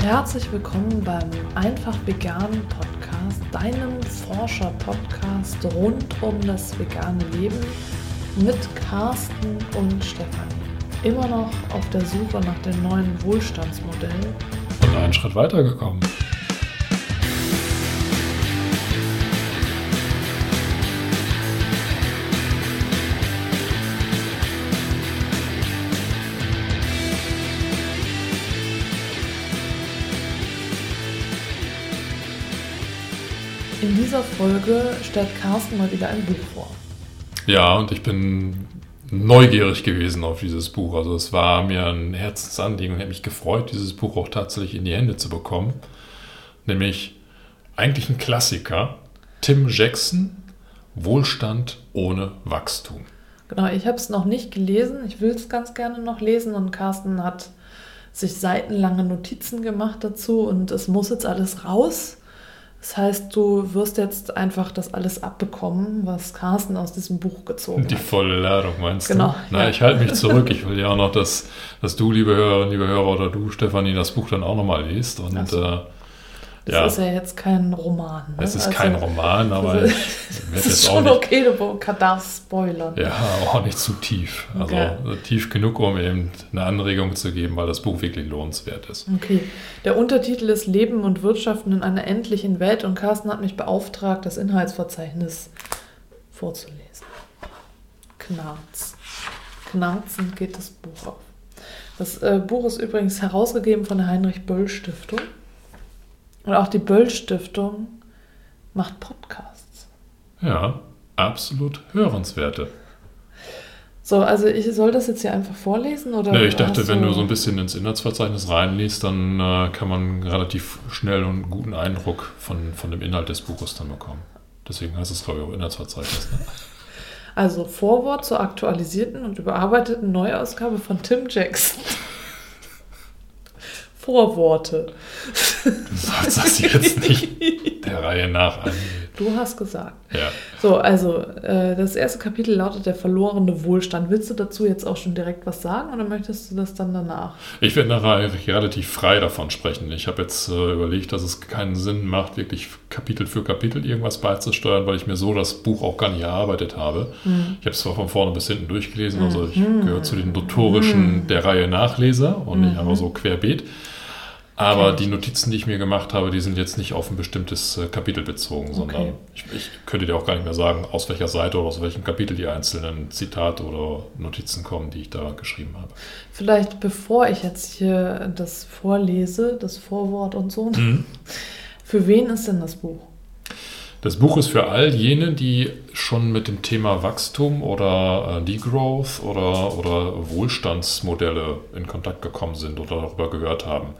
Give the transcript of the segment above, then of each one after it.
Herzlich willkommen beim Einfach Vegan Podcast, deinem Forscher-Podcast rund um das vegane Leben mit Carsten und Stefanie. Immer noch auf der Suche nach dem neuen Wohlstandsmodell. Und einen Schritt weitergekommen. Dieser Folge stellt Carsten mal wieder ein Buch vor. Ja, und ich bin neugierig gewesen auf dieses Buch. Also es war mir ein Herzensanliegen und habe mich gefreut, dieses Buch auch tatsächlich in die Hände zu bekommen. Nämlich eigentlich ein Klassiker, Tim Jackson, Wohlstand ohne Wachstum. Genau, ich habe es noch nicht gelesen. Ich will es ganz gerne noch lesen und Carsten hat sich seitenlange Notizen gemacht dazu und es muss jetzt alles raus. Das heißt, du wirst jetzt einfach das alles abbekommen, was Carsten aus diesem Buch gezogen hat. Die volle Ladung meinst genau, du? Nein, ja. ich halte mich zurück. Ich will ja auch noch, dass, dass du, liebe Hörerinnen, liebe Hörer oder du, Stefanie, das Buch dann auch nochmal liest. Und so. äh, Das ja, ist ja jetzt kein Roman. Ne? es ist Also, kein Roman, aber ich Es werde ist jetzt auch schon nicht, okay, du darfst spoilern. ja, auch nicht zu tief. Also Okay. tief genug, um eben eine Anregung zu geben, weil das Buch wirklich lohnenswert ist. Okay. Der Untertitel ist Leben und Wirtschaften in einer endlichen Welt und Carsten hat mich beauftragt, das Inhaltsverzeichnis vorzulesen. Knarz. Knarzend geht das Buch auf. Das äh, Buch ist übrigens herausgegeben von der Heinrich Böll Stiftung. Und auch die Böll Stiftung macht Podcasts. Ja, absolut hörenswerte. So, also ich soll das jetzt hier einfach vorlesen oder? Nee, ich dachte, wenn du so ein bisschen ins Inhaltsverzeichnis reinliest, dann äh, kann man relativ schnell und einen guten Eindruck von, von dem Inhalt des Buches dann bekommen. Deswegen heißt es, glaube ich, auch Inhaltsverzeichnis. Ne? Also Vorwort zur aktualisierten und überarbeiteten Neuausgabe von Tim Jackson. Vorworte. Du sollst das jetzt nicht der Reihe nach angehen. Du hast gesagt. Ja. So, also äh, das erste Kapitel lautet der verlorene Wohlstand. Willst du dazu jetzt auch schon direkt was sagen oder möchtest du das dann danach? Ich werde nachher eigentlich relativ frei davon sprechen. Ich habe jetzt äh, überlegt, dass es keinen Sinn macht, wirklich Kapitel für Kapitel irgendwas beizusteuern, weil ich mir so das Buch auch gar nicht erarbeitet habe. Ich habe es zwar von vorne bis hinten durchgelesen, also ich gehöre zu den notorischen der Reihe Nachleser und nicht einfach so querbeet. Aber die Notizen, die ich mir gemacht habe, die sind jetzt nicht auf ein bestimmtes äh, Kapitel bezogen, sondern Okay. ich, ich könnte dir auch gar nicht mehr sagen, aus welcher Seite oder aus welchem Kapitel die einzelnen Zitate oder Notizen kommen, die ich da geschrieben habe. Vielleicht bevor ich jetzt hier das vorlese, das Vorwort und so. Für wen ist denn das Buch? Das Buch ist für all jene, die schon mit dem Thema Wachstum oder äh, Degrowth oder, oder Wohlstandsmodelle in Kontakt gekommen sind oder darüber gehört haben.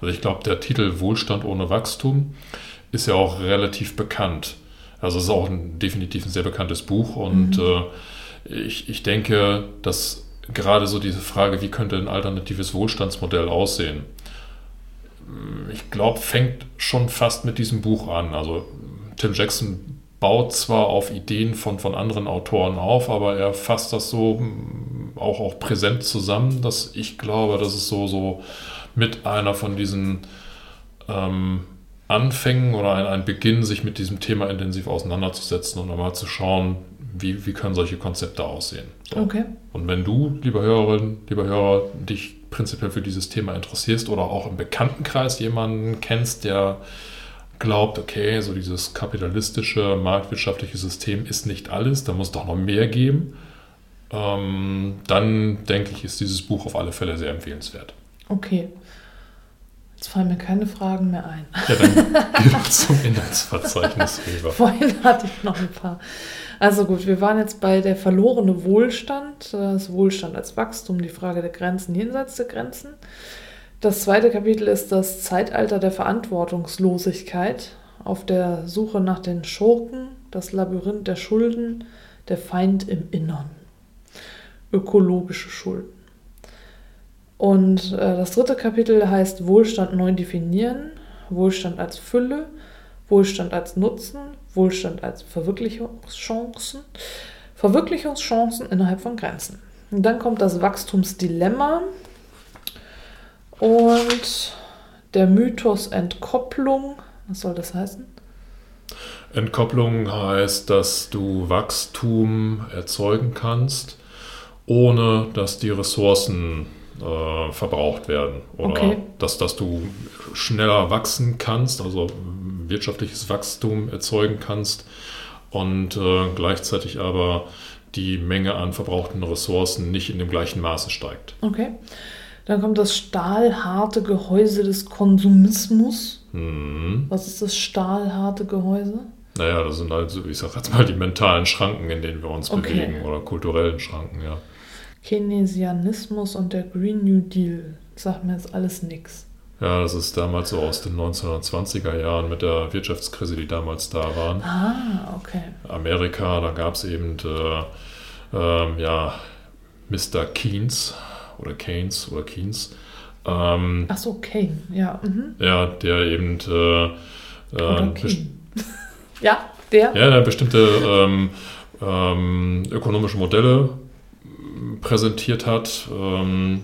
Also ich glaube, der Titel Wohlstand ohne Wachstum ist ja auch relativ bekannt. Also es ist auch ein, definitiv ein sehr bekanntes Buch und äh, ich, ich denke, dass gerade so diese Frage, wie könnte ein alternatives Wohlstandsmodell aussehen, ich glaube, fängt schon fast mit diesem Buch an. Also Tim Jackson baut zwar auf Ideen von, von anderen Autoren auf, aber er fasst das so mm, auch, auch präsent zusammen, dass ich glaube, dass es so, so mit einer von diesen ähm, Anfängen oder ein, ein Beginn, sich mit diesem Thema intensiv auseinanderzusetzen und einmal zu schauen, wie, wie können solche Konzepte aussehen. So. Okay. Und wenn du, liebe Hörerin, lieber Hörer, dich prinzipiell für dieses Thema interessierst oder auch im Bekanntenkreis jemanden kennst, der glaubt, okay, so dieses kapitalistische, marktwirtschaftliche System ist nicht alles, da muss doch noch mehr geben, ähm, dann denke ich, ist dieses Buch auf alle Fälle sehr empfehlenswert. Okay. Jetzt fallen mir keine Fragen mehr ein. Ja, dann zum Inhaltsverzeichnis rüber. Vorhin hatte ich noch ein paar. Also gut, wir waren jetzt bei der verlorene Wohlstand, das Wohlstand als Wachstum, die Frage der Grenzen jenseits der Grenzen. Das zweite Kapitel ist das Zeitalter der Verantwortungslosigkeit auf der Suche nach den Schurken, das Labyrinth der Schulden, der Feind im Innern. Ökologische Schulden. Und äh, das dritte Kapitel heißt Wohlstand neu definieren, Wohlstand als Fülle, Wohlstand als Nutzen, Wohlstand als Verwirklichungschancen, Verwirklichungschancen innerhalb von Grenzen. Und dann kommt das Wachstumsdilemma und der Mythos Entkopplung. Was soll das heißen? Entkopplung heißt, dass du Wachstum erzeugen kannst, ohne dass die Ressourcen äh, verbraucht werden. Oder Okay. dass, dass du schneller wachsen kannst, also wirtschaftliches Wachstum erzeugen kannst und äh, gleichzeitig aber die Menge an verbrauchten Ressourcen nicht in dem gleichen Maße steigt. Okay. Dann kommt das stahlharte Gehäuse des Konsumismus. Mhm. Was ist das stahlharte Gehäuse? Naja, das sind halt, so, ich sag jetzt mal, die mentalen Schranken, in denen wir uns Okay. bewegen oder kulturellen Schranken, ja. Keynesianismus und der Green New Deal. Sagt mir jetzt alles nichts. Ja, das ist damals so aus den 1920er Jahren mit der Wirtschaftskrise, die damals da waren. Ah, okay. Amerika, da gab es eben äh, ähm, ja, Mr. Keynes oder Keynes oder Keynes, ähm, Ach so, Kane. Ja. Mhm. ja, der eben äh, ähm, ja, der. ja, der bestimmte ähm, ähm, ökonomische Modelle präsentiert hat, ähm,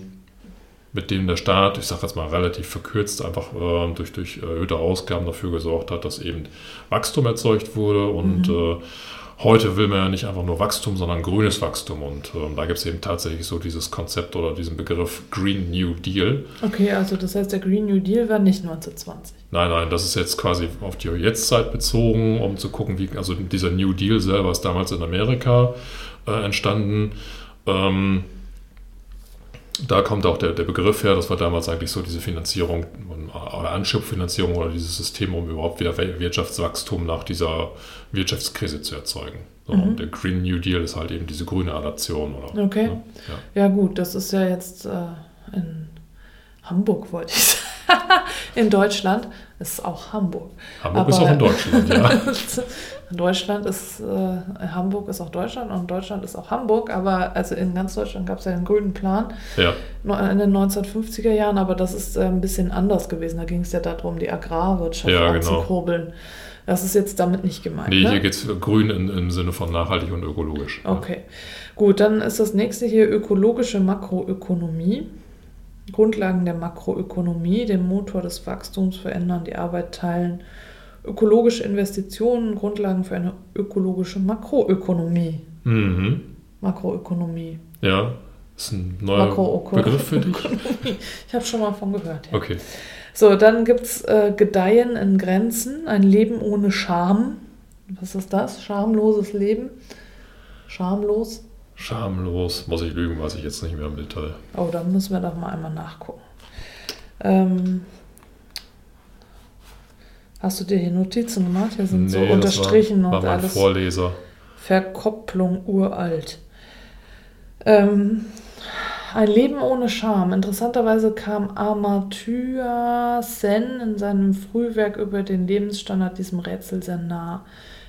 mit denen der Staat, ich sage jetzt mal relativ verkürzt, einfach ähm, durch, durch erhöhte Ausgaben dafür gesorgt hat, dass eben Wachstum erzeugt wurde. Und äh, heute will man ja nicht einfach nur Wachstum, sondern grünes Wachstum. Und ähm, da gibt es eben tatsächlich so dieses Konzept oder diesen Begriff Green New Deal. Okay, also das heißt, der Green New Deal war nicht 1920. Nein, nein, das ist jetzt quasi auf die Jetztzeit bezogen, um zu gucken, wie, also dieser New Deal selber ist damals in Amerika äh, entstanden. Ähm, da kommt auch der, der Begriff her, das war damals eigentlich so diese Finanzierung oder Anschubfinanzierung oder dieses System, um überhaupt wieder Wirtschaftswachstum nach dieser Wirtschaftskrise zu erzeugen. So, Mhm. Und der Green New Deal ist halt eben diese grüne Adaption. Oder, Okay. Ne? Ja. Ja, gut, das ist ja jetzt äh, in Hamburg, wollte ich sagen. in Deutschland ist auch Hamburg. Hamburg Aber- ist auch in Deutschland, ja. Deutschland ist, äh, Hamburg ist auch Deutschland und Deutschland ist auch Hamburg, aber also in ganz Deutschland gab es ja den grünen Plan ja. in den 1950er Jahren, aber das ist äh, ein bisschen anders gewesen. Da ging es ja darum, die Agrarwirtschaft Ja, genau. anzukurbeln. Das ist jetzt damit nicht gemeint. Nee, ne? hier geht es grün in, im Sinne von nachhaltig und ökologisch. ja. Okay, gut, dann ist das nächste hier ökologische Makroökonomie. Grundlagen der Makroökonomie, den Motor des Wachstums verändern, die Arbeit teilen. Ökologische Investitionen, Grundlagen für eine ökologische Makroökonomie. Mhm. Makroökonomie. Ja, ist ein neuer. Begriff für dich. Ich habe schon mal von gehört. Ja. Okay. So, dann gibt es äh, Gedeihen in Grenzen, ein Leben ohne Scham. Was ist das? Schamloses Leben? Schamlos? Schamlos, muss ich lügen, weiß ich jetzt nicht mehr im Detail. Oh, da müssen wir doch mal einmal nachgucken. Ähm, hast du dir hier Notizen gemacht? Hier sind so das unterstrichen war, war und mein alles. Vorleser. Verkopplung uralt. Ähm, ein Leben ohne Scham. Interessanterweise kam Amartya Sen in seinem Frühwerk über den Lebensstandard diesem Rätsel sehr nah.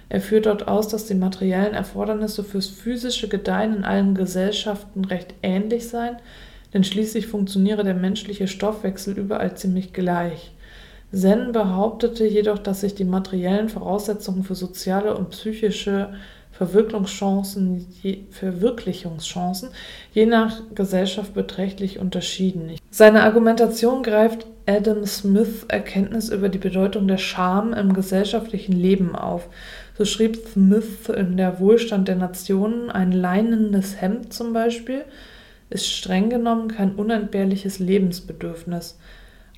Er führt dort aus, dass die materiellen Erfordernisse fürs physische Gedeihen in allen Gesellschaften recht ähnlich seien, denn schließlich funktioniere der menschliche Stoffwechsel überall ziemlich gleich. Sen behauptete jedoch, dass sich die materiellen Voraussetzungen für soziale und psychische Verwirklichungschancen je, Verwirklichungschancen je nach Gesellschaft beträchtlich unterschieden. Seine Argumentation greift Adam Smith Erkenntnis über die Bedeutung der Scham im gesellschaftlichen Leben auf. So schrieb Smith in der Wohlstand der Nationen, ein leinendes Hemd zum Beispiel ist streng genommen kein unentbehrliches Lebensbedürfnis.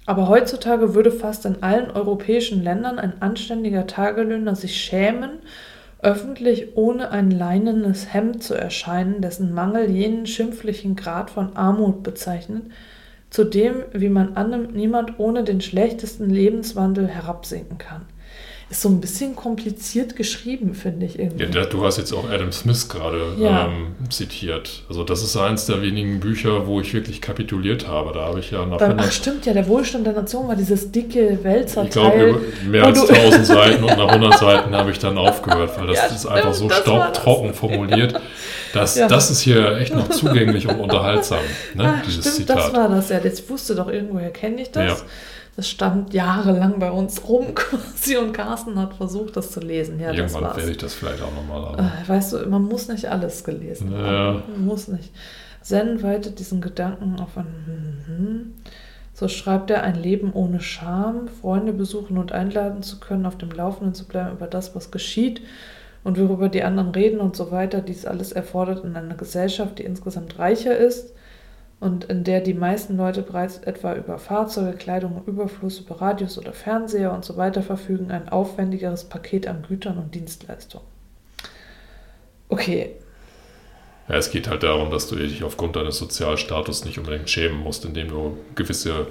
Aber heutzutage würde fast in allen europäischen Ländern ein anständiger Tagelöhner sich schämen, öffentlich ohne ein leinenes Hemd zu erscheinen, dessen Mangel jenen schimpflichen Grad von Armut bezeichnet, zu dem, wie man annimmt, niemand ohne den schlechtesten Lebenswandel herabsinken kann. Ist so ein bisschen kompliziert geschrieben, finde ich irgendwie. Ja, du hast jetzt auch Adam Smith gerade Ja. ähm, zitiert. Also das ist eins der wenigen Bücher, wo ich wirklich kapituliert habe. Da habe ich ja nach Beim, 100 ach stimmt ja, der Wohlstand der Nation war dieses dicke Ich glaube, mehr als du- 1000 Seiten und nach 100 Seiten habe ich dann aufgehört, weil das Ja, ist einfach so das das. staubtrocken formuliert. Das, Ja. das ist hier echt noch zugänglich und unterhaltsam, ne, Ah, dieses stimmt, das Zitat. war das ja. Ich wusste doch, irgendwoher kenne ich das. Ja. Das stand jahrelang bei uns rum quasi und Carsten hat versucht, das zu lesen. Ja, das Irgendwann werde ich das vielleicht auch nochmal haben. Äh, Weißt du, man muss nicht alles gelesen Ja. haben. Man muss nicht. Zen weitet diesen Gedanken auf ein. Mhm. So schreibt er ein Leben ohne Scham, Freunde besuchen und einladen zu können, auf dem Laufenden zu bleiben über das, was geschieht und worüber die anderen reden und so weiter. Dies alles erfordert in einer Gesellschaft, die insgesamt reicher ist und in der die meisten Leute bereits etwa über Fahrzeuge, Kleidung, Überfluss, über Radios oder Fernseher und so weiter verfügen, ein aufwendigeres Paket an Gütern und Dienstleistungen. Okay. Ja, es geht halt darum, dass du dich aufgrund deines Sozialstatus nicht unbedingt schämen musst, indem du gewisse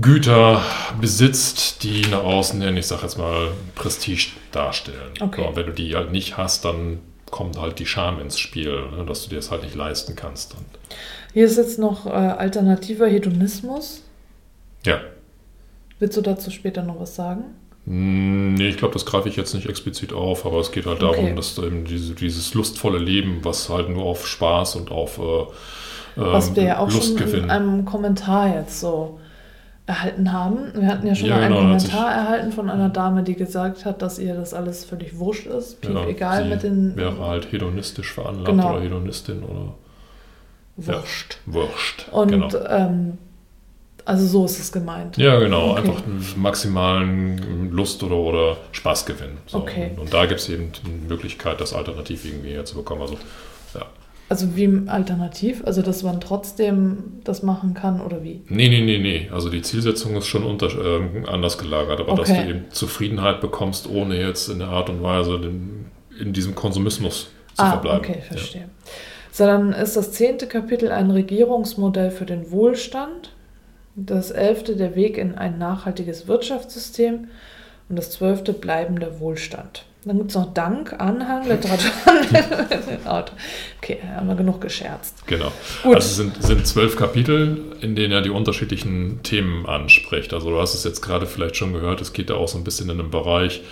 Güter besitzt, die nach außen hin, ich sag jetzt mal, Prestige darstellen. Okay. Und wenn du die halt nicht hast, dann kommt halt die Scham ins Spiel, ne, dass du dir das halt nicht leisten kannst. Und Hier ist jetzt noch äh, alternativer Hedonismus. Ja. Willst du dazu später noch was sagen? Hm, nee, ich glaube, das greife ich jetzt nicht explizit auf, aber es geht halt darum, okay. dass eben diese, dieses lustvolle Leben, was halt nur auf Spaß und auf äh, was wir ja auch Lust schon in einem Kommentar jetzt so erhalten haben. Wir hatten ja schon ja, mal einen genau, Kommentar erhalten von einer Dame, die gesagt hat, dass ihr das alles völlig wurscht ist. Piep, ja, egal mit den. Wäre halt hedonistisch veranlagt genau. oder Hedonistin oder. Wurscht. Ja, wurscht. Und genau. ähm, also so ist es gemeint. Ja, genau. Okay. Einfach maximalen Lust- oder, oder Spaßgewinn. So. Okay. Und, und da gibt es eben die Möglichkeit, das alternativ irgendwie herzubekommen. Also, ja. Also wie alternativ? Also dass man trotzdem das machen kann oder wie? Nee, nee, nee, nee. Also die Zielsetzung ist schon unter, äh, anders gelagert, aber okay. dass du eben Zufriedenheit bekommst, ohne jetzt in der Art und Weise den, in diesem Konsumismus zu ah, verbleiben. Okay, verstehe. Ja. So, dann ist das zehnte Kapitel ein Regierungsmodell für den Wohlstand. Das elfte der Weg in ein nachhaltiges Wirtschaftssystem und das zwölfte bleibender Wohlstand. Dann gibt es noch Dank, Anhang, Literatur. okay, haben wir genug gescherzt. Genau. Gut. Also es sind, sind zwölf Kapitel, in denen er die unterschiedlichen Themen anspricht. Also du hast es jetzt gerade vielleicht schon gehört, es geht da auch so ein bisschen in den Bereich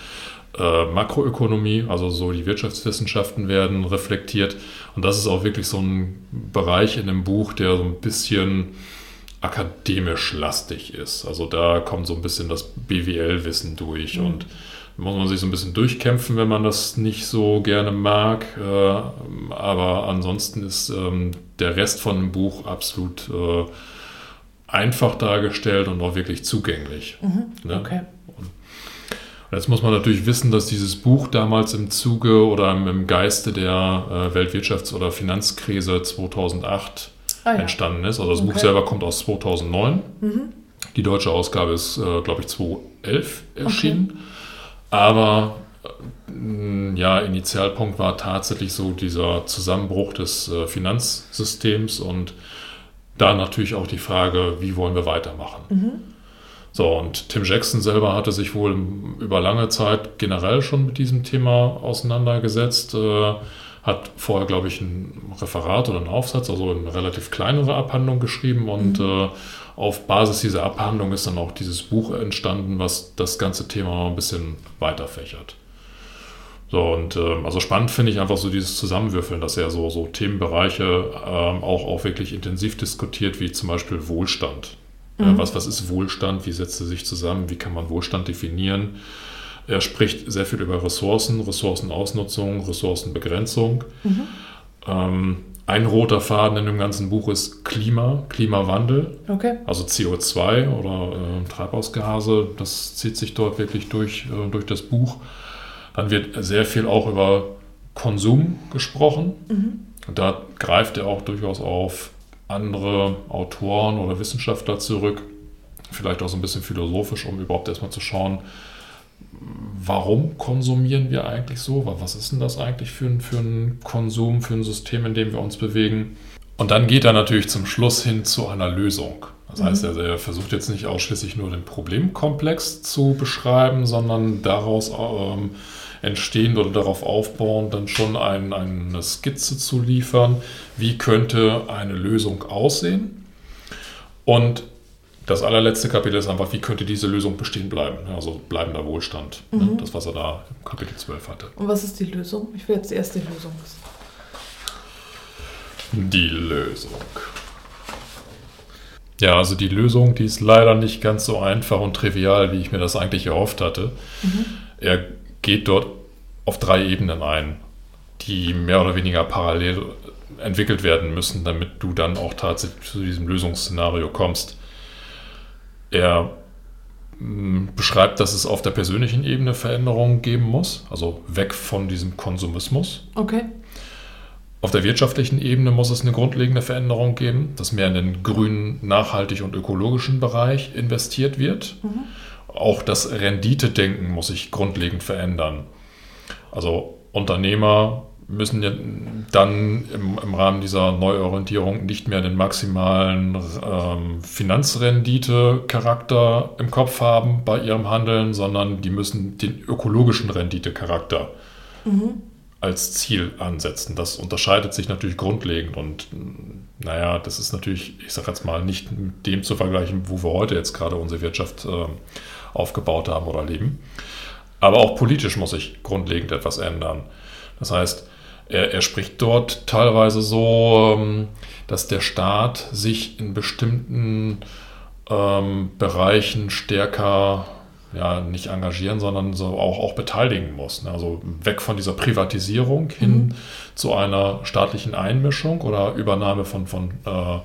äh, Makroökonomie, also so die Wirtschaftswissenschaften werden reflektiert. Und das ist auch wirklich so ein Bereich in dem Buch, der so ein bisschen akademisch lastig ist. Also da kommt so ein bisschen das BWL-Wissen durch mhm. und muss man sich so ein bisschen durchkämpfen, wenn man das nicht so gerne mag. Äh, aber ansonsten ist ähm, der Rest von dem Buch absolut äh, einfach dargestellt und auch wirklich zugänglich. Mhm, ne? Okay. Jetzt muss man natürlich wissen, dass dieses Buch damals im Zuge oder im Geiste der äh, Weltwirtschafts- oder Finanzkrise 2008 ah, ja. entstanden ist. Also das okay. Buch selber kommt aus 2009. Mhm. Die deutsche Ausgabe ist, äh, glaube ich, 2011 erschienen. Okay. Aber äh, ja, Initialpunkt war tatsächlich so dieser Zusammenbruch des Finanzsystems und da natürlich auch die Frage, wie wollen wir weitermachen. Mhm. So, und Tim Jackson selber hatte sich wohl über lange Zeit generell schon mit diesem Thema auseinandergesetzt. Äh, hat vorher, glaube ich, ein Referat oder einen Aufsatz, also eine relativ kleinere Abhandlung geschrieben und mhm. äh, auf Basis dieser Abhandlung ist dann auch dieses Buch entstanden, was das ganze Thema noch ein bisschen weiterfächert. So, und äh, also spannend finde ich einfach so dieses Zusammenwürfeln, dass er so, so Themenbereiche ähm, auch, auch wirklich intensiv diskutiert, wie zum Beispiel Wohlstand. Mhm. Ja, was, was ist Wohlstand? Wie setzt er sich zusammen? Wie kann man Wohlstand definieren? Er spricht sehr viel über Ressourcen, Ressourcenausnutzung, Ressourcenbegrenzung. Mhm. Ähm, ein roter Faden in dem ganzen Buch ist Klima, Klimawandel. Okay. Also CO2 oder äh, Treibhausgase. Das zieht sich dort wirklich durch, äh, durch das Buch. Dann wird sehr viel auch über Konsum gesprochen. Mhm. Da greift er auch durchaus auf andere Autoren oder Wissenschaftler zurück. Vielleicht auch so ein bisschen philosophisch, um überhaupt erstmal zu schauen, warum konsumieren wir eigentlich so? Was ist denn das eigentlich für ein, für ein Konsum, für ein System, in dem wir uns bewegen? Und dann geht er natürlich zum Schluss hin zu einer Lösung. Das mhm. heißt, er, versucht jetzt nicht ausschließlich nur den Problemkomplex zu beschreiben, sondern daraus ähm, entstehend oder darauf aufbauend dann schon ein, eine Skizze zu liefern, wie könnte eine Lösung aussehen. Und das allerletzte Kapitel ist einfach, wie könnte diese Lösung bestehen bleiben? Also bleibender Wohlstand. Ne? Mhm. Das, was er da im Kapitel 12 hatte. Und was ist die Lösung? Ich will jetzt die erste Lösung wissen. Die Lösung. Ja, also die Lösung, die ist leider nicht ganz so einfach und trivial, wie ich mir das eigentlich erhofft hatte. Mhm. Er geht dort auf drei Ebenen ein, die mehr oder weniger parallel entwickelt werden müssen, damit du dann auch tatsächlich zu diesem Lösungsszenario kommst. Er mh, beschreibt, dass es auf der persönlichen Ebene Veränderungen geben muss, also weg von diesem Konsumismus. Okay. Auf der wirtschaftlichen Ebene muss es eine grundlegende Veränderung geben, dass mehr in den grünen, nachhaltig und ökologischen Bereich investiert wird. Mhm. Auch das Renditedenken muss sich grundlegend verändern. Also Unternehmer müssen ja dann im, im Rahmen dieser Neuorientierung nicht mehr den maximalen ähm, Finanzrendite-Charakter im Kopf haben bei ihrem Handeln, sondern die müssen den ökologischen Rendite-Charakter Mhm. als Ziel ansetzen. Das unterscheidet sich natürlich grundlegend und naja, das ist natürlich, ich sage jetzt mal, nicht mit dem zu vergleichen, wo wir heute jetzt gerade unsere Wirtschaft äh, aufgebaut haben oder leben. Aber auch politisch muss sich grundlegend etwas ändern. Das heißt, er, er spricht dort teilweise so, ähm, dass der Staat sich in bestimmten ähm, Bereichen stärker ja, nicht engagieren, sondern so auch, auch beteiligen muss. ne? Also weg von dieser Privatisierung hin zu einer staatlichen Einmischung oder Übernahme von, von, äh,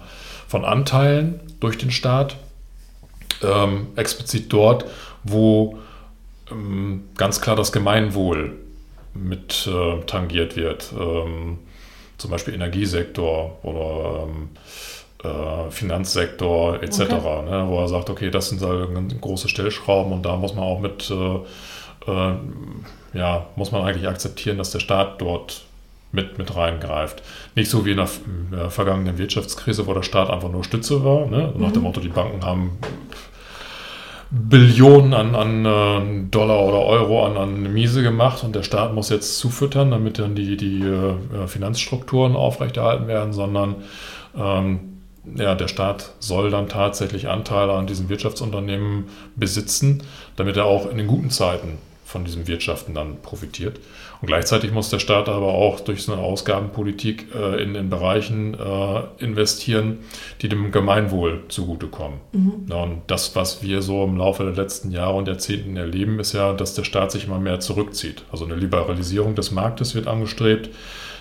von Anteilen durch den Staat. Ähm, explizit dort, wo ähm, ganz klar das Gemeinwohl mit äh, tangiert wird. Ähm, zum Beispiel Energiesektor oder ähm, äh, Finanzsektor etc., Okay. ne, wo er sagt, okay, das sind ganz große Stellschrauben und da muss man auch mit, äh, äh, ja, muss man eigentlich akzeptieren, dass der Staat dort mit, mit reingreift. Nicht so wie in der, in der vergangenen Wirtschaftskrise, wo der Staat einfach nur Stütze war, ne? nach dem Motto, die Banken haben Billionen an, an äh, Dollar oder Euro an, an Miese gemacht und der Staat muss jetzt zufüttern, damit dann die, die äh, Finanzstrukturen aufrechterhalten werden, sondern ähm, ja, der Staat soll dann tatsächlich Anteile an diesen Wirtschaftsunternehmen besitzen, damit er auch in den guten Zeiten von diesem Wirtschaften dann profitiert. Und gleichzeitig muss der Staat aber auch durch so eine Ausgabenpolitik äh, in den Bereichen äh, investieren, die dem Gemeinwohl zugutekommen. Ja, und das, was wir so im Laufe der letzten Jahre und Jahrzehnten erleben, ist ja, dass der Staat sich immer mehr zurückzieht. Also eine Liberalisierung des Marktes wird angestrebt,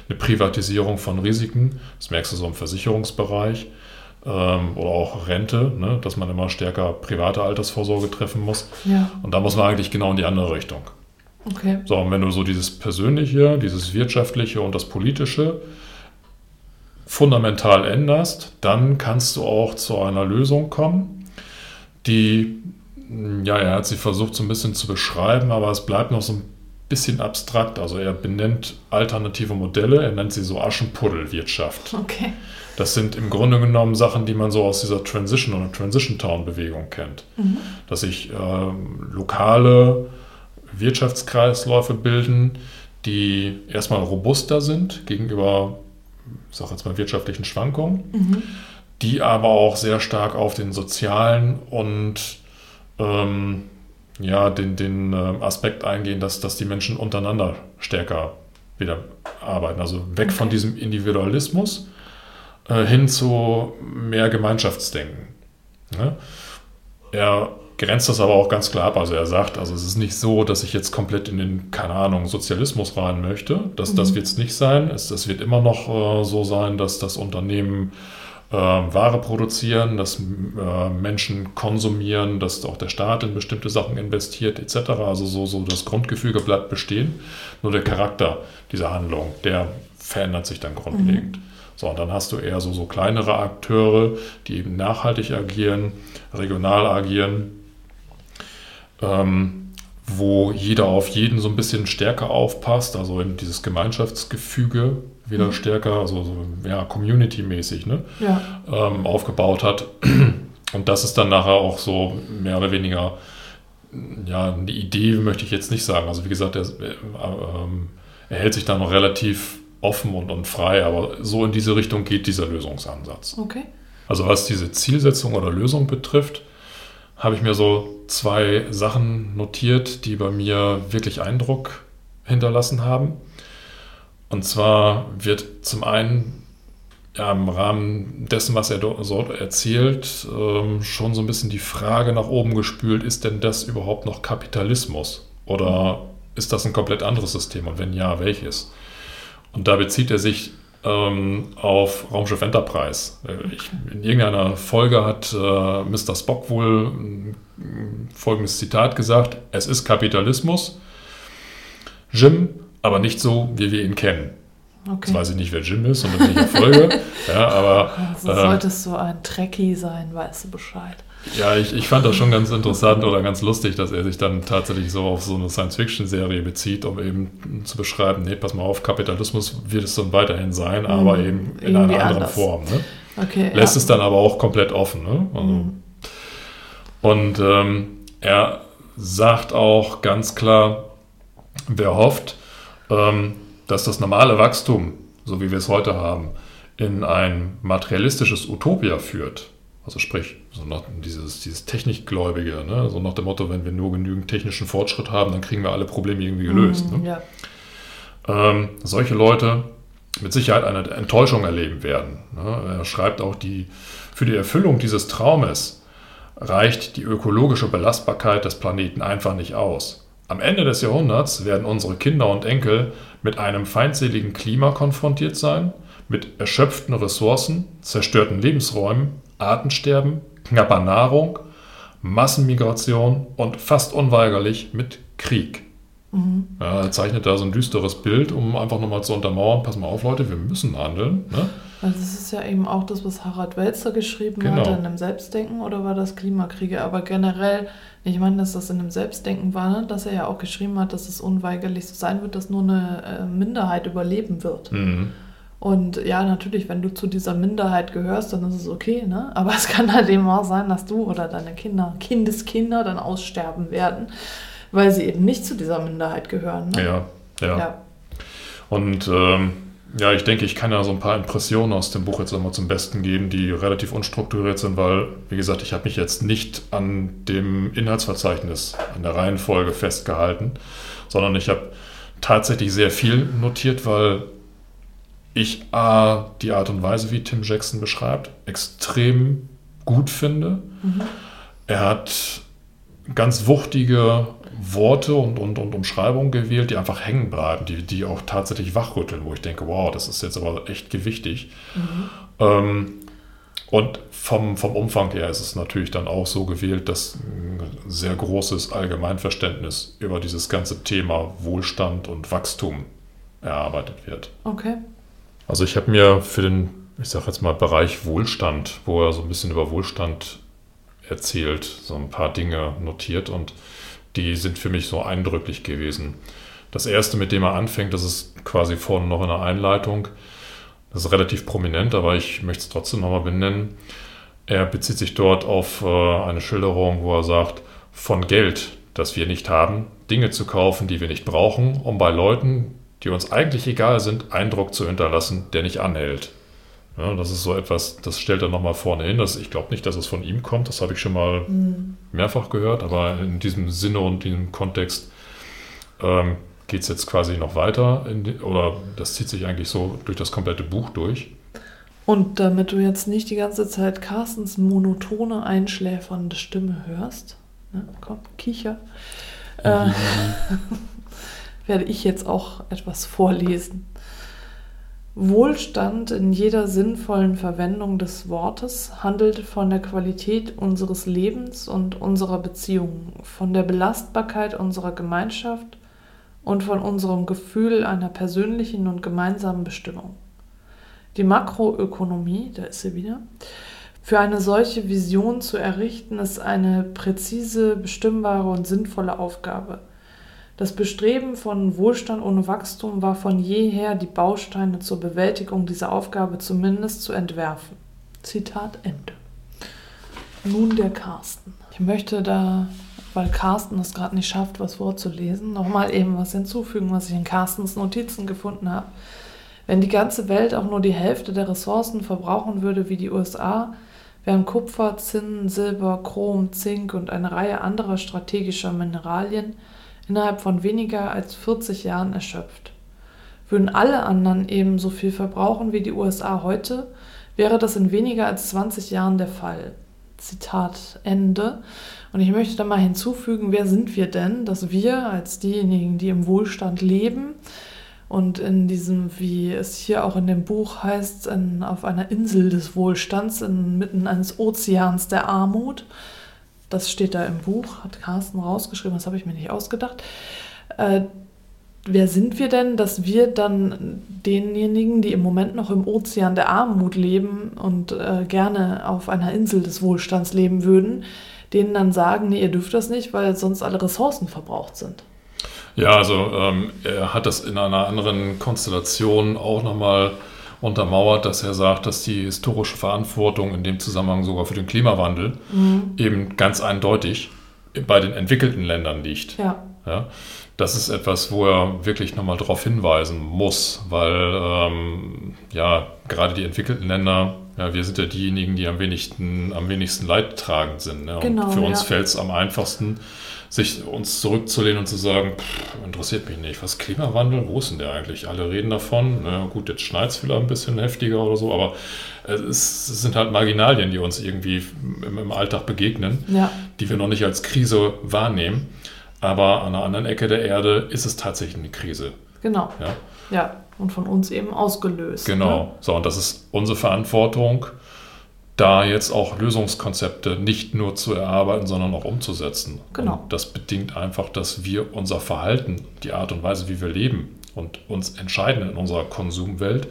eine Privatisierung von Risiken, das merkst du so im Versicherungsbereich ähm, oder auch Rente, ne, dass man immer stärker private Altersvorsorge treffen muss. Ja, Und da muss man eigentlich genau in die andere Richtung. okay. So, und wenn du so dieses Persönliche, dieses Wirtschaftliche und das Politische fundamental änderst, dann kannst du auch zu einer Lösung kommen, die, ja, er hat sie versucht so ein bisschen zu beschreiben, aber es bleibt noch so ein bisschen abstrakt. Also er benennt alternative Modelle, er nennt sie so Aschenputtelwirtschaft. Okay. Das sind im Grunde genommen Sachen, die man so aus dieser Transition- oder Transition-Town-Bewegung kennt. Dass sich ähm, lokale Wirtschaftskreisläufe bilden, die erstmal robuster sind gegenüber, ich sag jetzt mal, wirtschaftlichen Schwankungen, die aber auch sehr stark auf den sozialen und ähm, ja, den, den ähm, Aspekt eingehen, dass, dass die Menschen untereinander stärker wieder arbeiten. Also weg von Okay. diesem Individualismus äh, hin zu mehr Gemeinschaftsdenken. Ne? Er grenzt das aber auch ganz klar ab. Also er sagt, also es ist nicht so, dass ich jetzt komplett in den, keine Ahnung, Sozialismus rein möchte. Das, das wird es nicht sein. Es, es wird immer noch äh, so sein, dass das Unternehmen äh, Ware produzieren, dass äh, Menschen konsumieren, dass auch der Staat in bestimmte Sachen investiert, etc. Also so, so das Grundgefüge bleibt bestehen. Nur der Charakter dieser Handlung, der verändert sich dann grundlegend. So, und dann hast du eher so, so kleinere Akteure, die eben nachhaltig agieren, regional agieren, ähm, wo jeder auf jeden so ein bisschen stärker aufpasst, also in dieses Gemeinschaftsgefüge wieder stärker, also so, ja, community-mäßig, ne? Ja, ähm, aufgebaut hat. Und das ist dann nachher auch so mehr oder weniger, ja, eine Idee möchte ich jetzt nicht sagen. Also wie gesagt, er, äh, ähm, er hält sich da noch relativ offen und, und frei, aber so in diese Richtung geht dieser Lösungsansatz. okay. Also was diese Zielsetzung oder Lösung betrifft, habe ich mir so zwei Sachen notiert, die bei mir wirklich Eindruck hinterlassen haben. Und zwar wird zum einen ja, im Rahmen dessen, was er dort erzählt, ähm, schon so ein bisschen die Frage nach oben gespült, ist denn das überhaupt noch Kapitalismus? Oder ist das ein komplett anderes System? Und wenn ja, welches? Und da bezieht er sich ähm, auf Raumschiff Enterprise. Äh, ich, in irgendeiner Folge hat äh, Mr. Spock wohl äh, folgendes Zitat gesagt: Es ist Kapitalismus, Jim, aber nicht so, wie wir ihn kennen. Okay. Jetzt weiß ich nicht, wer Jim ist und in welcher Folge. ja, aber, also äh, solltest du ein Trekkie sein, weißt du Bescheid. Ja, ich, ich fand das schon ganz interessant oder ganz lustig, dass er sich dann tatsächlich so auf so eine Science-Fiction-Serie bezieht, um eben zu beschreiben, nee, pass mal auf, Kapitalismus wird es dann weiterhin sein, mhm. aber eben in Irgendwie einer anderen anders. Form. Ne? Okay, Lässt ja. es dann aber auch komplett offen. Ne? Also, mhm. Und ähm, er sagt auch ganz klar, wer hofft, ähm, dass das normale Wachstum, so wie wir es heute haben, in ein materialistisches Utopia führt, also sprich, so nach dieses, dieses Technikgläubige, ne? so nach dem Motto, wenn wir nur genügend technischen Fortschritt haben, dann kriegen wir alle Probleme irgendwie gelöst. Mm, ne? ja. ähm, solche Leute mit Sicherheit eine Enttäuschung erleben werden. Ne? Er schreibt auch, die, für die Erfüllung dieses Traumes reicht die ökologische Belastbarkeit des Planeten einfach nicht aus. Am Ende des Jahrhunderts werden unsere Kinder und Enkel mit einem feindseligen Klima konfrontiert sein, mit erschöpften Ressourcen, zerstörten Lebensräumen Artensterben, knapper Nahrung, Massenmigration und fast unweigerlich mit Krieg. Mhm. Ja, er zeichnet da so ein düsteres Bild, um einfach nochmal zu untermauern, pass mal auf Leute, wir müssen handeln. Ne? Also das ist ja eben auch das, was Harald Welzer geschrieben genau. hat in einem Selbstdenken oder war das Klimakriege? Aber generell, ich meine, dass das in einem Selbstdenken war, ne? dass er ja auch geschrieben hat, dass es unweigerlich so sein wird, dass nur eine äh, Minderheit überleben wird. Mhm. Und ja, natürlich, wenn du zu dieser Minderheit gehörst, dann ist es okay, ne? Aber es kann halt eben auch sein, dass du oder deine Kinder, Kindeskinder dann aussterben werden, weil sie eben nicht zu dieser Minderheit gehören. Ne? Ja, ja, ja. Und ähm, ja, ich denke, ich kann ja so ein paar Impressionen aus dem Buch jetzt einmal zum Besten geben, die relativ unstrukturiert sind, weil, wie gesagt, ich habe mich jetzt nicht an dem Inhaltsverzeichnis, an der Reihenfolge festgehalten, sondern ich habe tatsächlich sehr viel notiert, weil ich A, die Art und Weise, wie Tim Jackson beschreibt, extrem gut finde. Mhm. Er hat ganz wuchtige Worte und, und, und Umschreibungen gewählt, die einfach hängen bleiben, die, die auch tatsächlich wachrütteln, wo ich denke, wow, das ist jetzt aber echt gewichtig. Mhm. Ähm, und vom, vom Umfang her ist es natürlich dann auch so gewählt, dass ein sehr großes Allgemeinverständnis über dieses ganze Thema Wohlstand und Wachstum erarbeitet wird. Okay. Also ich habe mir für den, ich sage jetzt mal, Bereich Wohlstand, wo er so ein bisschen über Wohlstand erzählt, so ein paar Dinge notiert und die sind für mich so eindrücklich gewesen. Das erste, mit dem er anfängt, das ist quasi vorne noch in der Einleitung. Das ist relativ prominent, aber ich möchte es trotzdem nochmal benennen. Er bezieht sich dort auf äh, eine Schilderung, wo er sagt, von Geld, das wir nicht haben, Dinge zu kaufen, die wir nicht brauchen, um bei Leuten, die uns eigentlich egal sind, Eindruck zu hinterlassen, der nicht anhält. Ja, das ist so etwas, das stellt er nochmal vorne hin. Das, ich glaube nicht, dass es von ihm kommt, das habe ich schon mal mhm. mehrfach gehört, aber in diesem Sinne und diesem Kontext ähm, geht es jetzt quasi noch weiter, die, oder das zieht sich eigentlich so durch das komplette Buch durch. Und damit du jetzt nicht die ganze Zeit Carstens monotone, einschläfernde Stimme hörst, ne, komm, kicher, äh, werde ich jetzt auch etwas vorlesen. Wohlstand in jeder sinnvollen Verwendung des Wortes handelt von der Qualität unseres Lebens und unserer Beziehungen, von der Belastbarkeit unserer Gemeinschaft und von unserem Gefühl einer persönlichen und gemeinsamen Bestimmung. Die Makroökonomie, da ist sie wieder, für eine solche Vision zu errichten, ist eine präzise, bestimmbare und sinnvolle Aufgabe. Das Bestreben von Wohlstand ohne Wachstum war von jeher die Bausteine zur Bewältigung dieser Aufgabe zumindest zu entwerfen. Zitat Ende. Nun der Carsten. Ich möchte da, weil Carsten es gerade nicht schafft, was vorzulesen, nochmal eben was hinzufügen, was ich in Carstens Notizen gefunden habe. Wenn die ganze Welt auch nur die Hälfte der Ressourcen verbrauchen würde wie die USA, wären Kupfer, Zinn, Silber, Chrom, Zink und eine Reihe anderer strategischer Mineralien innerhalb von weniger als 40 Jahren erschöpft. Würden alle anderen ebenso viel verbrauchen wie die USA heute, wäre das in weniger als 20 Jahren der Fall. Zitat Ende. Und ich möchte da mal hinzufügen, wer sind wir denn, dass wir als diejenigen, die im Wohlstand leben Und in diesem, wie es hier auch in dem Buch heißt, in, auf einer Insel des Wohlstands, inmitten eines Ozeans der Armut, das steht da im Buch, hat Carsten rausgeschrieben, das habe ich mir nicht ausgedacht. Äh, wer sind wir denn, dass wir dann denjenigen, die im Moment noch im Ozean der Armut leben und äh, gerne auf einer Insel des Wohlstands leben würden, denen dann sagen, nee, ihr dürft das nicht, weil sonst alle Ressourcen verbraucht sind? Ja, also ähm, er hat das in einer anderen Konstellation auch nochmal untermauert, dass er sagt, dass die historische Verantwortung in dem Zusammenhang sogar für den Klimawandel mhm. eben ganz eindeutig bei den entwickelten Ländern liegt. Ja. ja das ist etwas, wo er wirklich nochmal darauf hinweisen muss, weil ähm, ja gerade die entwickelten Länder, ja, wir sind ja diejenigen, die am wenigsten, am wenigsten leidtragend sind. Ne? Genau, und für uns ja. fällt es am einfachsten, sich uns zurückzulehnen und zu sagen, pff, interessiert mich nicht, was Klimawandel, wo ist denn der eigentlich? Alle reden davon. Na gut, jetzt schneit es vielleicht ein bisschen heftiger oder so, aber es, es, sind halt Marginalien, die uns irgendwie im, im Alltag begegnen, ja. die wir noch nicht als Krise wahrnehmen. Aber an einer anderen Ecke der Erde ist es tatsächlich eine Krise. Genau. Ja, ja. und von uns eben ausgelöst. Genau. Ne? So, und das ist unsere Verantwortung da jetzt auch Lösungskonzepte nicht nur zu erarbeiten, sondern auch umzusetzen. Genau. Und das bedingt einfach, dass wir unser Verhalten, die Art und Weise, wie wir leben und uns entscheiden in unserer Konsumwelt,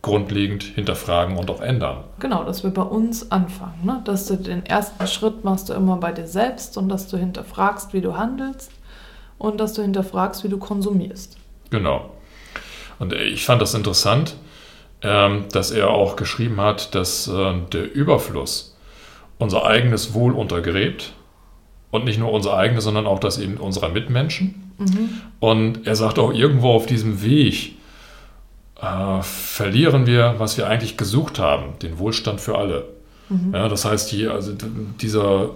grundlegend hinterfragen und auch ändern. Genau, dass wir bei uns anfangen. Ne? Dass du den ersten Schritt machst du immer bei dir selbst und dass du hinterfragst, wie du handelst und dass du hinterfragst, wie du konsumierst. Genau. Und ich fand das interessant, ähm, dass er auch geschrieben hat, dass äh, der Überfluss unser eigenes Wohl untergräbt und nicht nur unser eigenes, sondern auch das eben unserer Mitmenschen. Mhm. Und er sagt auch irgendwo auf diesem Weg äh, verlieren wir, was wir eigentlich gesucht haben, den Wohlstand für alle. Mhm. Ja, das heißt, die, also dieser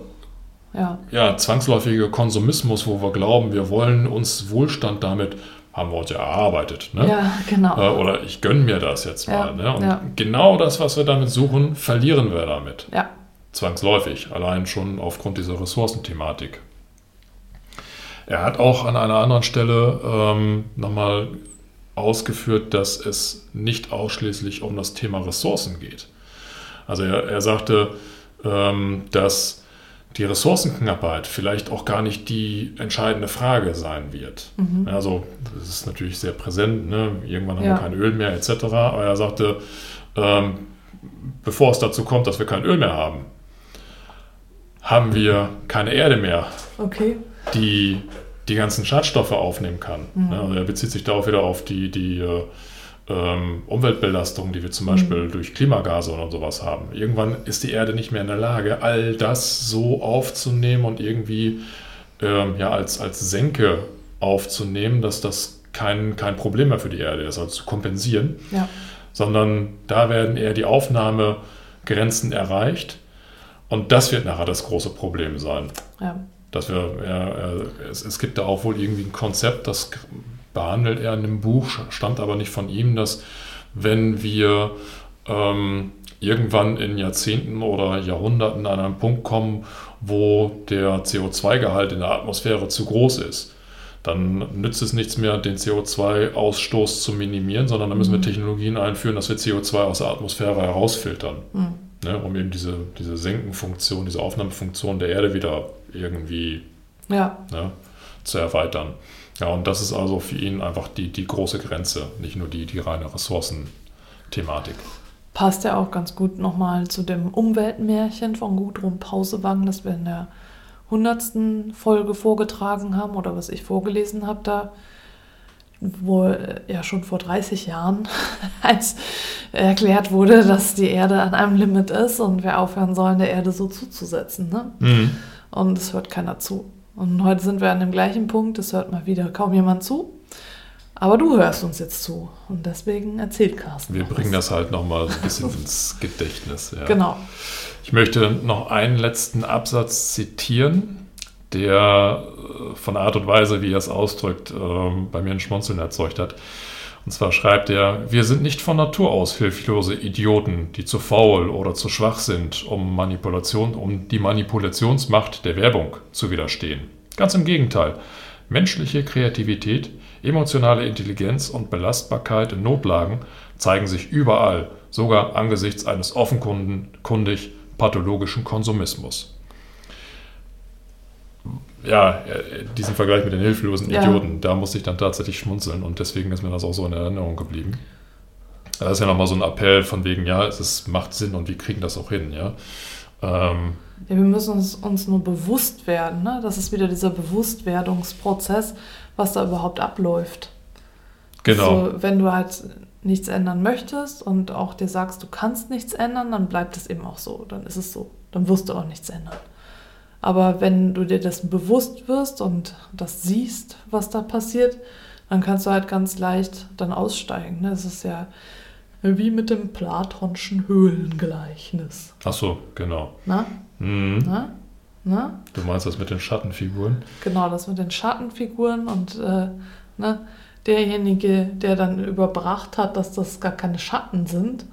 ja. ja. zwangsläufige Konsumismus, wo wir glauben, wir wollen uns Wohlstand damit haben wir uns ja erarbeitet. Ne? Ja, genau. Äh, oder ich gönne mir das jetzt mal. Ja, ne? Und ja. genau das, was wir damit suchen, verlieren wir damit. Ja. Zwangsläufig, allein schon aufgrund dieser Ressourcenthematik. Er hat auch an einer anderen Stelle ähm, nochmal ausgeführt, dass es nicht ausschließlich um das Thema Ressourcen geht. Also er, er sagte, ähm, dass die Ressourcenknappheit vielleicht auch gar nicht die entscheidende Frage sein wird. Mhm. Also das ist natürlich sehr präsent, ne? irgendwann haben ja. wir kein Öl mehr etc. Aber er sagte, ähm, bevor es dazu kommt, dass wir kein Öl mehr haben, haben wir keine Erde mehr, okay. die die ganzen Schadstoffe aufnehmen kann. Mhm. Also er bezieht sich darauf wieder auf die, die äh, ähm, Umweltbelastung, die wir zum Beispiel mhm. durch Klimagase und sowas haben. Irgendwann ist die Erde nicht mehr in der Lage, all das so aufzunehmen und irgendwie ähm, ja, als, als Senke aufzunehmen, dass das kein, kein Problem mehr für die Erde ist, also zu kompensieren. Ja. Sondern da werden eher die Aufnahmegrenzen erreicht. Und das wird nachher das große Problem sein. Ja. Dass wir, ja, es, es gibt da auch wohl irgendwie ein Konzept, das behandelt er in dem Buch, stammt aber nicht von ihm, dass wenn wir ähm, irgendwann in Jahrzehnten oder Jahrhunderten an einen Punkt kommen, wo der CO2-Gehalt in der Atmosphäre zu groß ist, dann nützt es nichts mehr, den CO2-Ausstoß zu minimieren, sondern dann müssen wir mhm. Technologien einführen, dass wir CO2 aus der Atmosphäre herausfiltern, mhm. ne, um eben diese, diese Senkenfunktion, diese Aufnahmefunktion der Erde wieder irgendwie ja. ne, zu erweitern. Ja, und das ist also für ihn einfach die, die große Grenze, nicht nur die, die reine Ressourcenthematik. Passt ja auch ganz gut nochmal zu dem Umweltmärchen von Gudrun Pausewang, das wir in der hundertsten Folge vorgetragen haben oder was ich vorgelesen habe da, wo äh, ja schon vor 30 Jahren als erklärt wurde, dass die Erde an einem Limit ist und wir aufhören sollen, der Erde so zuzusetzen. Ne? Mhm. Und es hört keiner zu. Und heute sind wir an dem gleichen Punkt, es hört mal wieder kaum jemand zu. Aber du hörst uns jetzt zu und deswegen erzählt Carsten. Wir bringen das halt nochmal ein bisschen ins Gedächtnis. Ja. Genau. Ich möchte noch einen letzten Absatz zitieren, der äh, von Art und Weise, wie er es ausdrückt, ähm, bei mir ein Schmunzeln erzeugt hat. Und zwar schreibt er, wir sind nicht von Natur aus hilflose Idioten, die zu faul oder zu schwach sind, um, Manipulation, um die Manipulationsmacht der Werbung zu widerstehen. Ganz im Gegenteil, menschliche Kreativität Emotionale Intelligenz und Belastbarkeit in Notlagen zeigen sich überall, sogar angesichts eines offenkundig pathologischen Konsumismus. Ja, äh, diesen Vergleich mit den hilflosen Ja. Idioten, da musste ich dann tatsächlich schmunzeln und deswegen ist mir das auch so in Erinnerung geblieben. Das ist ja nochmal so ein Appell von wegen, ja, es ist, macht Sinn und wir kriegen das auch hin, ja. Ähm, Ja, wir müssen uns, uns nur bewusst werden. Ne? Das ist wieder dieser Bewusstwerdungsprozess, was da überhaupt abläuft. genau. Also, wenn du halt nichts ändern möchtest und auch dir sagst, du kannst nichts ändern, dann bleibt es eben auch so. Dann ist es so. Dann wirst du auch nichts ändern. Aber wenn du dir dessen bewusst wirst und das siehst, was da passiert, dann kannst du halt ganz leicht dann aussteigen. Ne? Das ist ja wie mit dem Platonschen Höhlengleichnis. Ach so, genau. Na? Mhm. Na? Na? Du meinst das mit den Schattenfiguren? Genau, das mit den Schattenfiguren und äh, ne, derjenige, der dann überbracht hat, dass das gar keine Schatten sind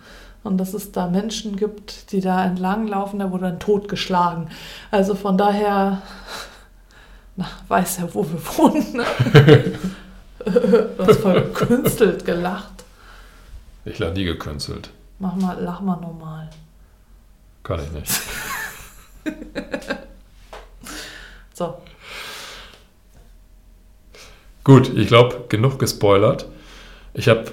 und dass es da Menschen gibt, die da entlanglaufen, der wurde dann totgeschlagen. Also von daher, na, weiß ja, wo wir wohnen. Ne? du hast voll gekünstelt gelacht. Ich lade nie gekünstelt. Mach mal, lach mal normal. Kann ich nicht. So, Gut, ich glaube, genug gespoilert. Ich habe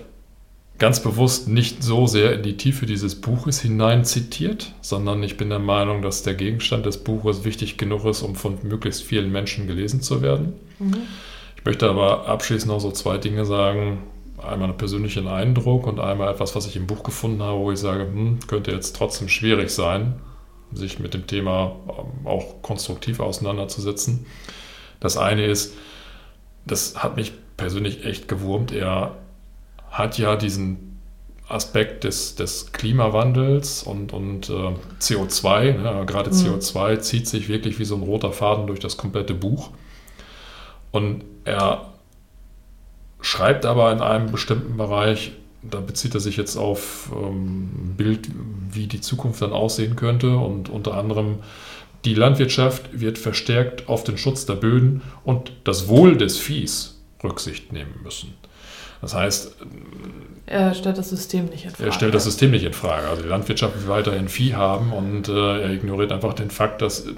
ganz bewusst nicht so sehr in die Tiefe dieses Buches hinein zitiert, sondern ich bin der Meinung, dass der Gegenstand des Buches wichtig genug ist, um von möglichst vielen Menschen gelesen zu werden. mhm. Ich möchte aber abschließend noch so zwei Dinge sagen. Einmal einen persönlichen Eindruck und einmal etwas, was ich im Buch gefunden habe, wo ich sage, hm, könnte jetzt trotzdem schwierig sein, sich mit dem Thema ähm, auch konstruktiv auseinanderzusetzen. Das eine ist, das hat mich persönlich echt gewurmt. Er hat ja diesen Aspekt des, des Klimawandels und, und äh, CO2, ne, gerade Mhm. CO2 zieht sich wirklich wie so ein roter Faden durch das komplette Buch. Und er schreibt aber in einem bestimmten Bereich, da bezieht er sich jetzt auf ähm, ein Bild, wie die Zukunft dann aussehen könnte und unter anderem die Landwirtschaft wird verstärkt auf den Schutz der Böden und das Wohl des Viehs Rücksicht nehmen müssen. Das heißt, er stellt das System nicht in Frage. er stellt das System nicht in Frage. Also die Landwirtschaft will weiterhin Vieh haben und äh, er ignoriert einfach den Fakt, dass äh,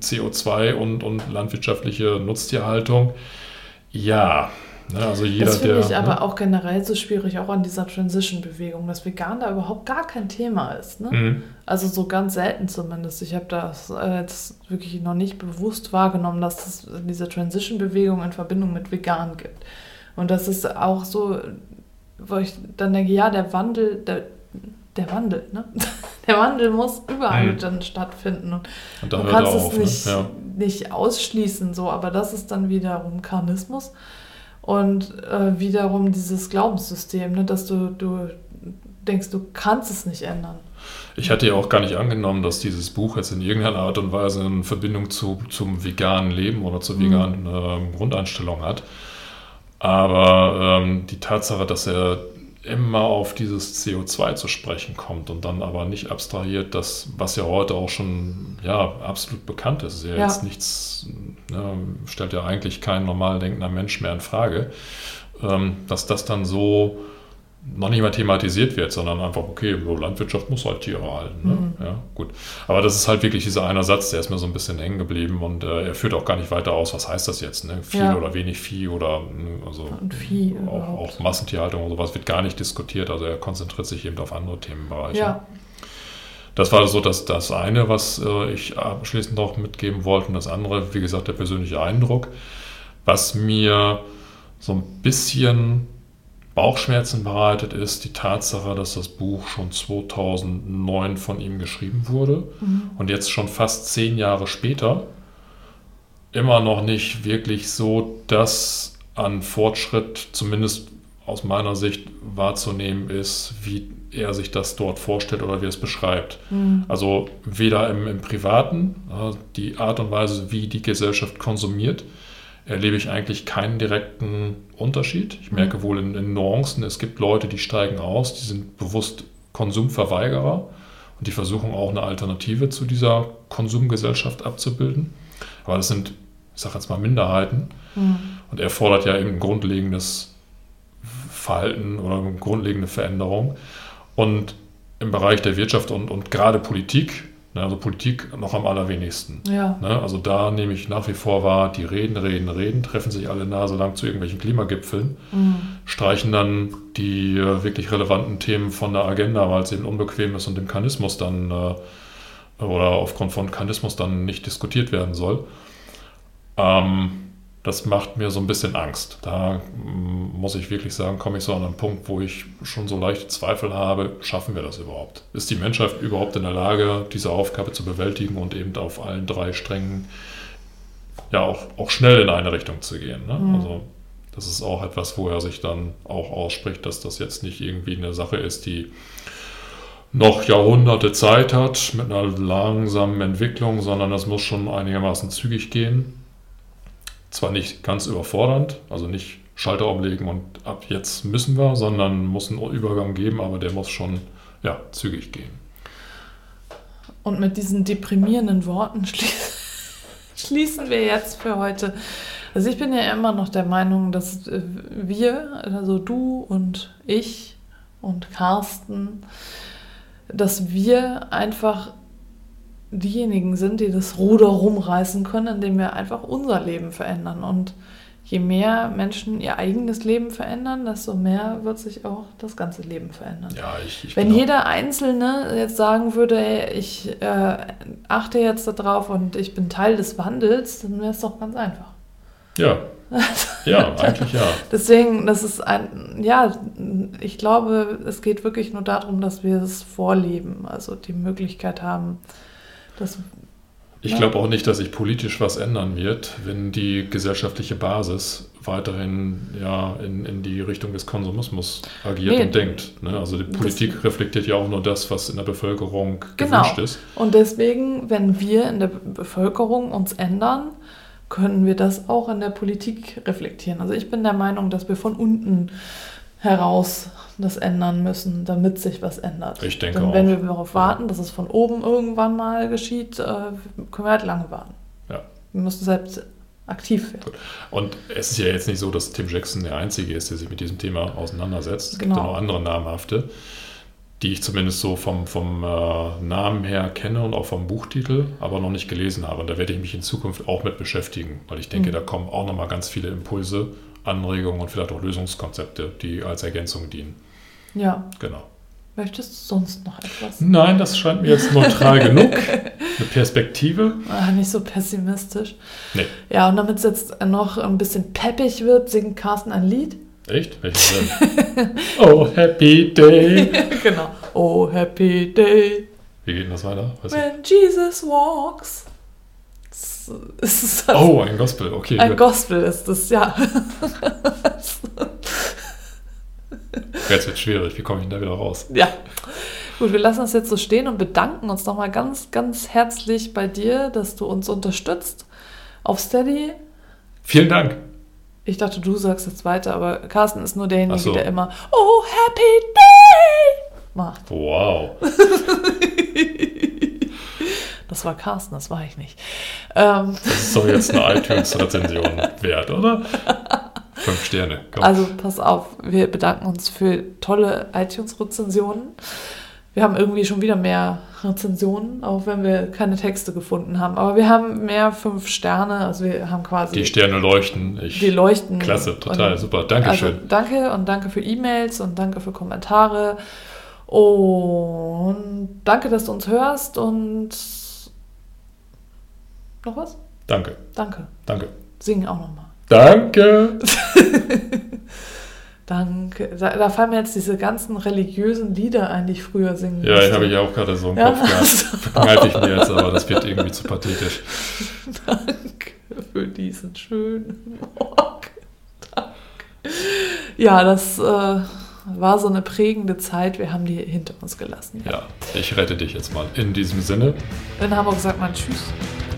CO2 und, und landwirtschaftliche Nutztierhaltung, ja, ne, also jeder, das finde der. ich aber ne, auch generell so schwierig, auch an dieser Transition-Bewegung, dass vegan da überhaupt gar kein Thema ist. Ne? Mhm. Also so ganz selten zumindest. Ich habe das äh, jetzt wirklich noch nicht bewusst wahrgenommen, dass es diese Transition-Bewegung in Verbindung mit vegan gibt. Und das ist auch so, wo ich dann denke, ja, der Wandel, der, der Wandel, ne? Der Wandel muss überall Mhm. dann stattfinden. Und Und da du kannst auf. es nicht, Ne? Ja. nicht ausschließen, so, aber das ist dann wiederum Karnismus und äh, wiederum dieses Glaubenssystem, ne, dass du, du denkst, du kannst es nicht ändern. Ich hatte ja auch gar nicht angenommen, dass dieses Buch jetzt in irgendeiner Art und Weise eine Verbindung zu, zum veganen Leben oder zur Mhm. veganen ähm, Grundeinstellung hat. Aber ähm, die Tatsache, dass er immer auf dieses CO2 zu sprechen kommt und dann aber nicht abstrahiert, das, was ja heute auch schon ja, absolut bekannt ist, ist ja, Ja. jetzt nichts, ne, stellt ja eigentlich kein normal denkender Mensch mehr in Frage, ähm, dass das dann so noch nicht mal thematisiert wird, sondern einfach, okay, Landwirtschaft muss halt Tiere halten. Ne? Mhm. Ja, gut. Aber das ist halt wirklich dieser eine Satz, der ist mir so ein bisschen hängen geblieben und äh, er führt auch gar nicht weiter aus, was heißt das jetzt, ne? Viel Ja. oder wenig Vieh oder ne, also Und Vieh auch, auch Massentierhaltung und sowas wird gar nicht diskutiert, also er konzentriert sich eben auf andere Themenbereiche. Ja, Das war so das, das eine, was äh, ich abschließend noch mitgeben wollte. Und das andere, wie gesagt, der persönliche Eindruck. Was mir so ein bisschen Bauchschmerzen bereitet, ist die Tatsache, dass das Buch schon 2009 von ihm geschrieben wurde Mhm. und jetzt schon fast zehn Jahre später immer noch nicht wirklich so das an Fortschritt, zumindest aus meiner Sicht wahrzunehmen ist, wie er sich das dort vorstellt oder wie er es beschreibt. Mhm. Also weder im, im Privaten, die Art und Weise, wie die Gesellschaft konsumiert, erlebe ich eigentlich keinen direkten Unterschied. Ich merke wohl in, in Nuancen, es gibt Leute, die steigen aus, die sind bewusst Konsumverweigerer und die versuchen auch eine Alternative zu dieser Konsumgesellschaft abzubilden. Aber das sind ich sage jetzt mal, Minderheiten. Mhm. Und er fordert ja eben ein grundlegendes Verhalten oder eine grundlegende Veränderung. Und im Bereich der Wirtschaft und, und gerade Politik, also Politik noch am allerwenigsten. Ja. Ne, also da nehme ich nach wie vor wahr, die reden, reden, reden, treffen sich alle naselang zu irgendwelchen Klimagipfeln, mhm. streichen dann die äh, wirklich relevanten Themen von der Agenda, weil es eben unbequem ist und dem Kanismus dann äh, oder aufgrund von Kanismus dann nicht diskutiert werden soll. Ähm, das macht mir so ein bisschen Angst. Da mm, muss ich wirklich sagen, komme ich so an einen Punkt, wo ich schon so leichte Zweifel habe, schaffen wir das überhaupt? Ist die Menschheit überhaupt in der Lage, diese Aufgabe zu bewältigen und eben auf allen drei Strängen ja auch, auch schnell in eine Richtung zu gehen? Ne? Mhm. Also das ist auch etwas, wo er sich dann auch ausspricht, dass das jetzt nicht irgendwie eine Sache ist, die noch Jahrhunderte Zeit hat mit einer langsamen Entwicklung, sondern das muss schon einigermaßen zügig gehen zwar nicht ganz überfordernd, also nicht Schalter umlegen und ab jetzt müssen wir, sondern muss einen Übergang geben, aber der muss schon ja, zügig gehen. Und mit diesen deprimierenden Worten schließen wir jetzt für heute. Also ich bin ja immer noch der Meinung, dass äh, wir, also du und ich und Carsten, dass wir einfach diejenigen sind, die das Ruder rumreißen können, indem wir einfach unser Leben verändern. Und je mehr Menschen ihr eigenes Leben verändern, desto mehr wird sich auch das ganze Leben verändern. Ja, ich, ich Wenn jeder Einzelne jetzt sagen würde, ey, ich äh, achte jetzt darauf und ich bin Teil des Wandels, dann wäre es doch ganz einfach. Ja. ja, eigentlich ja. Deswegen, das ist ein, ja, ich glaube, es geht wirklich nur darum, dass wir es vorleben, also die Möglichkeit haben, das, ich glaube auch nicht, dass sich politisch was ändern wird, wenn die gesellschaftliche Basis weiterhin ja, in, in die Richtung des Konsumismus agiert nee, und denkt. Ne? Also die Politik reflektiert ja auch nur das, was in der Bevölkerung genau. gewünscht ist. Und deswegen, wenn wir in der Bevölkerung uns ändern, können wir das auch in der Politik reflektieren. Also ich bin der Meinung, dass wir von unten heraus das ändern müssen, damit sich was ändert. Ich denke Denn auch. wenn wir darauf warten, dass es von oben irgendwann mal geschieht, äh, können wir halt lange warten. Ja. Wir müssen selbst aktiv werden. Und es ist ja jetzt nicht so, dass Tim Jackson der Einzige ist, der sich mit diesem Thema auseinandersetzt. Es genau. gibt ja noch andere namhafte, die ich zumindest so vom, vom äh, Namen her kenne und auch vom Buchtitel, aber noch nicht gelesen habe. Und da werde ich mich in Zukunft auch mit beschäftigen, weil ich denke, mhm. da kommen auch nochmal ganz viele Impulse Anregungen und vielleicht auch Lösungskonzepte, die als Ergänzung dienen. Ja. Genau. Möchtest du sonst noch etwas? Nein, das scheint mir jetzt neutral genug. Eine Perspektive. Ah, nicht so pessimistisch. Nee. Ja, und damit es jetzt noch ein bisschen peppig wird, singt Carsten ein Lied. Echt? Welches denn? oh, Happy Day. genau. Oh, Happy Day. Wie geht denn das weiter? Weiß When ich? Jesus walks. Das, oh, ein Gospel, okay. Ein gut. Gospel ist das, ja. Jetzt wird schwierig, wie komme ich denn da wieder raus? Ja. Gut, wir lassen das jetzt so stehen und bedanken uns nochmal ganz, ganz herzlich bei dir, dass du uns unterstützt auf Steady. Vielen Dank. Ich dachte, du sagst jetzt weiter, aber Carsten ist nur derjenige, so. der immer Oh, Happy Day macht. Wow. Das war Carsten, das war ich nicht. Ähm. Das ist doch jetzt eine iTunes-Rezension wert, oder? Fünf Sterne. Komm. Also pass auf, wir bedanken uns für tolle iTunes-Rezensionen. Wir haben irgendwie schon wieder mehr Rezensionen, auch wenn wir keine Texte gefunden haben. Aber wir haben mehr fünf Sterne, also wir haben quasi. Die Sterne leuchten. Ich, die leuchten. Klasse, total und, super. Dankeschön. Also danke und danke für E-Mails und danke für Kommentare. Und danke, dass du uns hörst und noch was? Danke. Danke. Danke. Singen auch nochmal. Danke. Danke. Da, da, fallen mir jetzt diese ganzen religiösen Lieder ein, die ich früher singen Ja, ich habe ich auch gerade so im ja, Kopf gehabt. Begreife ich mir jetzt, aber das wird irgendwie zu pathetisch. Danke für diesen schönen Morgen. Danke. Ja, das äh, war so eine prägende Zeit. Wir haben die hinter uns gelassen. Ja. ja, ich rette dich jetzt mal in diesem Sinne. In Hamburg sagt man Tschüss